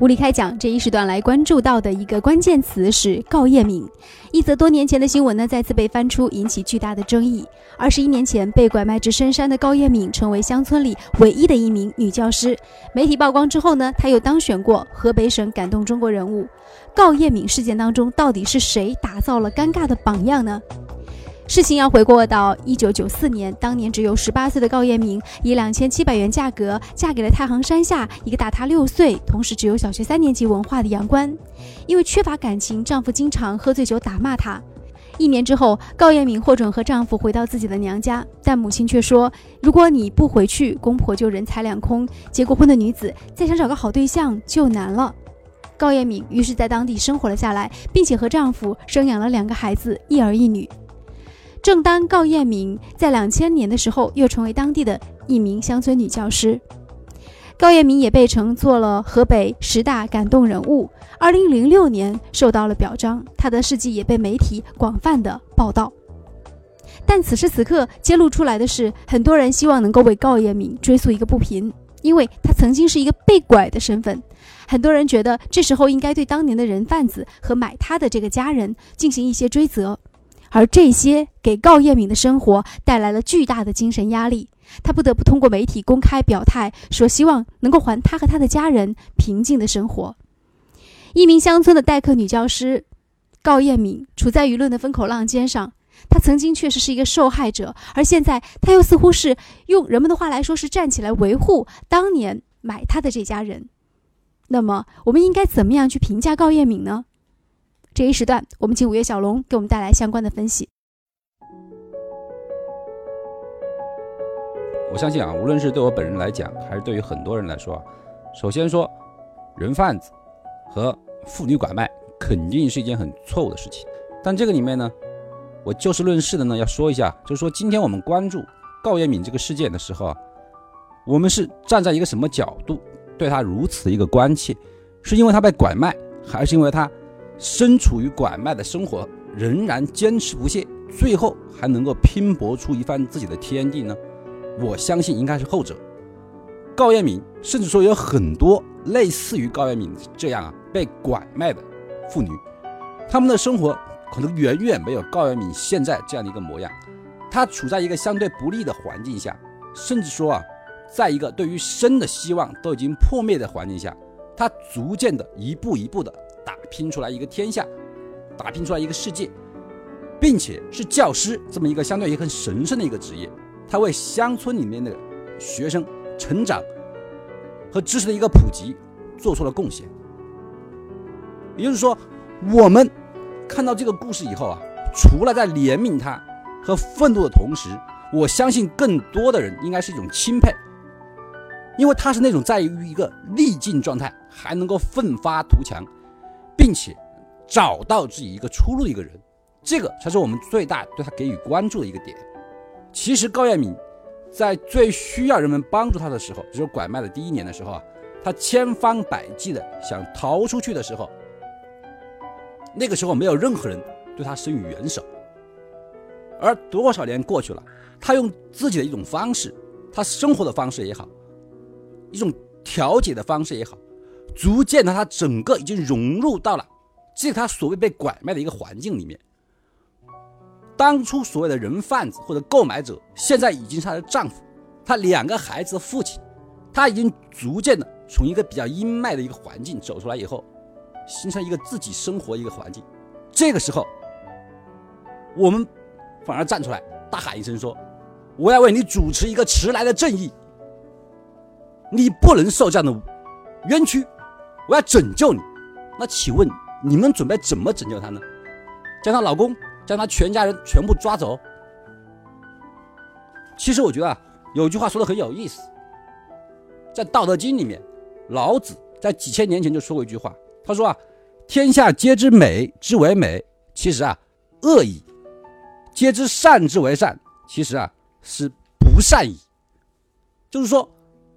吴丽开讲这一时段来关注到的一个关键词是告叶敏。一则多年前的新闻呢，再次被翻出，引起巨大的争议。二十一年前被拐卖至深山的告叶敏，成为乡村里唯一的一名女教师。媒体曝光之后呢，她又当选过河北省感动中国人物。告叶敏事件当中，到底是谁打造了尴尬的榜样呢？事情要回过到一九九四年，当年只有十八岁的高艳明以两千七百元价格嫁给了太行山下一个大她六岁，同时只有小学三年级文化的杨官。因为缺乏感情，丈夫经常喝醉酒打骂她。一年之后，高艳明获准和丈夫回到自己的娘家，但母亲却说：“如果你不回去，公婆就人财两空。结过婚的女子再想找个好对象就难了。”高艳敏于是在当地生活了下来，并且和丈夫生养了两个孩子，一儿一女。正当告艳明在两千年的时候，又成为当地的一名乡村女教师。高艳明也被称作了河北十大感动人物。二零零六年受到了表彰，她的事迹也被媒体广泛的报道。但此时此刻揭露出来的是，很多人希望能够为高艳明追溯一个不平，因为她曾经是一个被拐的身份。很多人觉得这时候应该对当年的人贩子和买她的这个家人进行一些追责。而这些给高艳敏的生活带来了巨大的精神压力，她不得不通过媒体公开表态，说希望能够还她和她的家人平静的生活。一名乡村的代课女教师高艳敏处在舆论的风口浪尖上，她曾经确实是一个受害者，而现在她又似乎是用人们的话来说是站起来维护当年买她的这家人。那么，我们应该怎么样去评价高艳敏呢？这一时段，我们请五月小龙给我们带来相关的分析。我相信啊，无论是对我本人来讲，还是对于很多人来说，首先说，人贩子和妇女拐卖肯定是一件很错误的事情。但这个里面呢，我就事论事的呢，要说一下，就是说，今天我们关注高艳敏这个事件的时候啊，我们是站在一个什么角度对他如此一个关切？是因为他被拐卖，还是因为他？身处于拐卖的生活，仍然坚持不懈，最后还能够拼搏出一番自己的天地呢？我相信应该是后者。高彦敏，甚至说有很多类似于高彦敏这样啊被拐卖的妇女，她们的生活可能远远没有高彦敏现在这样的一个模样。她处在一个相对不利的环境下，甚至说啊，在一个对于生的希望都已经破灭的环境下，她逐渐的一步一步的。拼出来一个天下，打拼出来一个世界，并且是教师这么一个相对于很神圣的一个职业，他为乡村里面的学生成长和知识的一个普及做出了贡献。也就是说，我们看到这个故事以后啊，除了在怜悯他和愤怒的同时，我相信更多的人应该是一种钦佩，因为他是那种在于一个逆境状态还能够奋发图强。并且找到自己一个出路的一个人，这个才是我们最大对他给予关注的一个点。其实高彦敏在最需要人们帮助他的时候，就是拐卖的第一年的时候啊，他千方百计的想逃出去的时候，那个时候没有任何人对他伸予援手。而多少年过去了，他用自己的一种方式，他生活的方式也好，一种调解的方式也好。逐渐的，他整个已经融入到了这他所谓被拐卖的一个环境里面。当初所谓的人贩子或者购买者，现在已经是她的丈夫，她两个孩子的父亲。他已经逐渐的从一个比较阴霾的一个环境走出来以后，形成一个自己生活一个环境。这个时候，我们反而站出来大喊一声说：“我要为你主持一个迟来的正义，你不能受这样的冤屈。”我要拯救你，那请问你们准备怎么拯救她呢？将她老公、将她全家人全部抓走？其实我觉得啊，有句话说的很有意思，在《道德经》里面，老子在几千年前就说过一句话，他说啊：“天下皆知美之为美，其实啊恶矣；皆知善之为善，其实啊是不善矣。”就是说，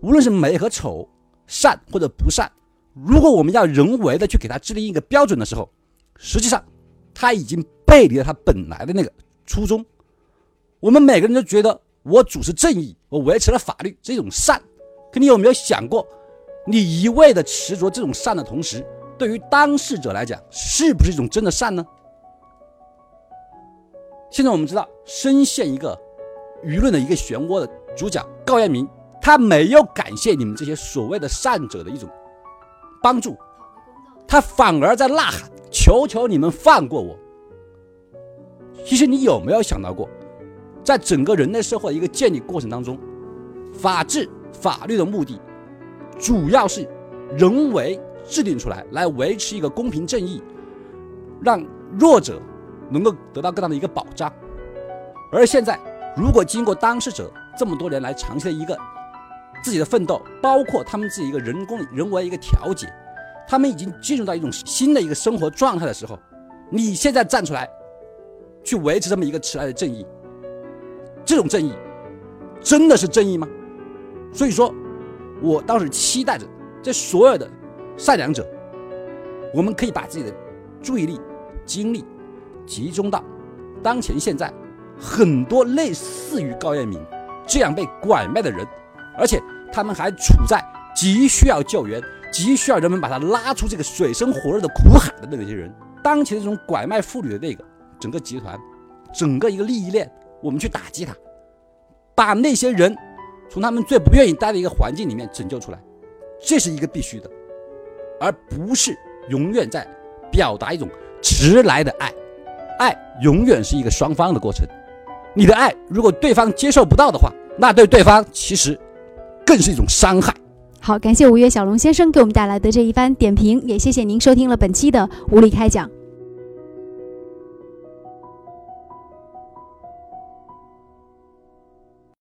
无论是美和丑、善或者不善。如果我们要人为的去给他制定一个标准的时候，实际上他已经背离了他本来的那个初衷。我们每个人都觉得我主持正义，我我维持了法律，这种善。可你有没有想过，你一味的执着这种善的同时，对于当事者来讲，是不是一种真的善呢？现在我们知道，深陷一个舆论的一个漩涡的主角高彦明，他没有感谢你们这些所谓的善者的一种帮助，他反而在呐喊：“求求你们放过我！”其实你有没有想到过，在整个人类社会的一个建立过程当中，法治法律的目的，主要是人为制定出来，来维持一个公平正义，让弱者。能够得到更大的一个保障，而现在，如果经过当事者这么多年来长期的一个自己的奋斗，包括他们自己一个人工人为一个调节，他们已经进入到一种新的一个生活状态的时候，你现在站出来去维持这么一个迟来的正义，这种正义真的是正义吗？所以说，我倒是期待着这所有的善良者，我们可以把自己的注意力、精力。集中到当前现在，很多类似于高彦明这样被拐卖的人，而且他们还处在急需要救援、急需要人们把他拉出这个水深火热的苦海的那些人。当前这种拐卖妇女的那个整个集团、整个一个利益链，我们去打击他，把那些人从他们最不愿意待的一个环境里面拯救出来，这是一个必须的，而不是永远在表达一种迟来的爱。爱永远是一个双方的过程，你的爱如果对方接受不到的话，那对对方其实更是一种伤害。好，感谢五月小龙先生给我们带来的这一番点评，也谢谢您收听了本期的无理开讲。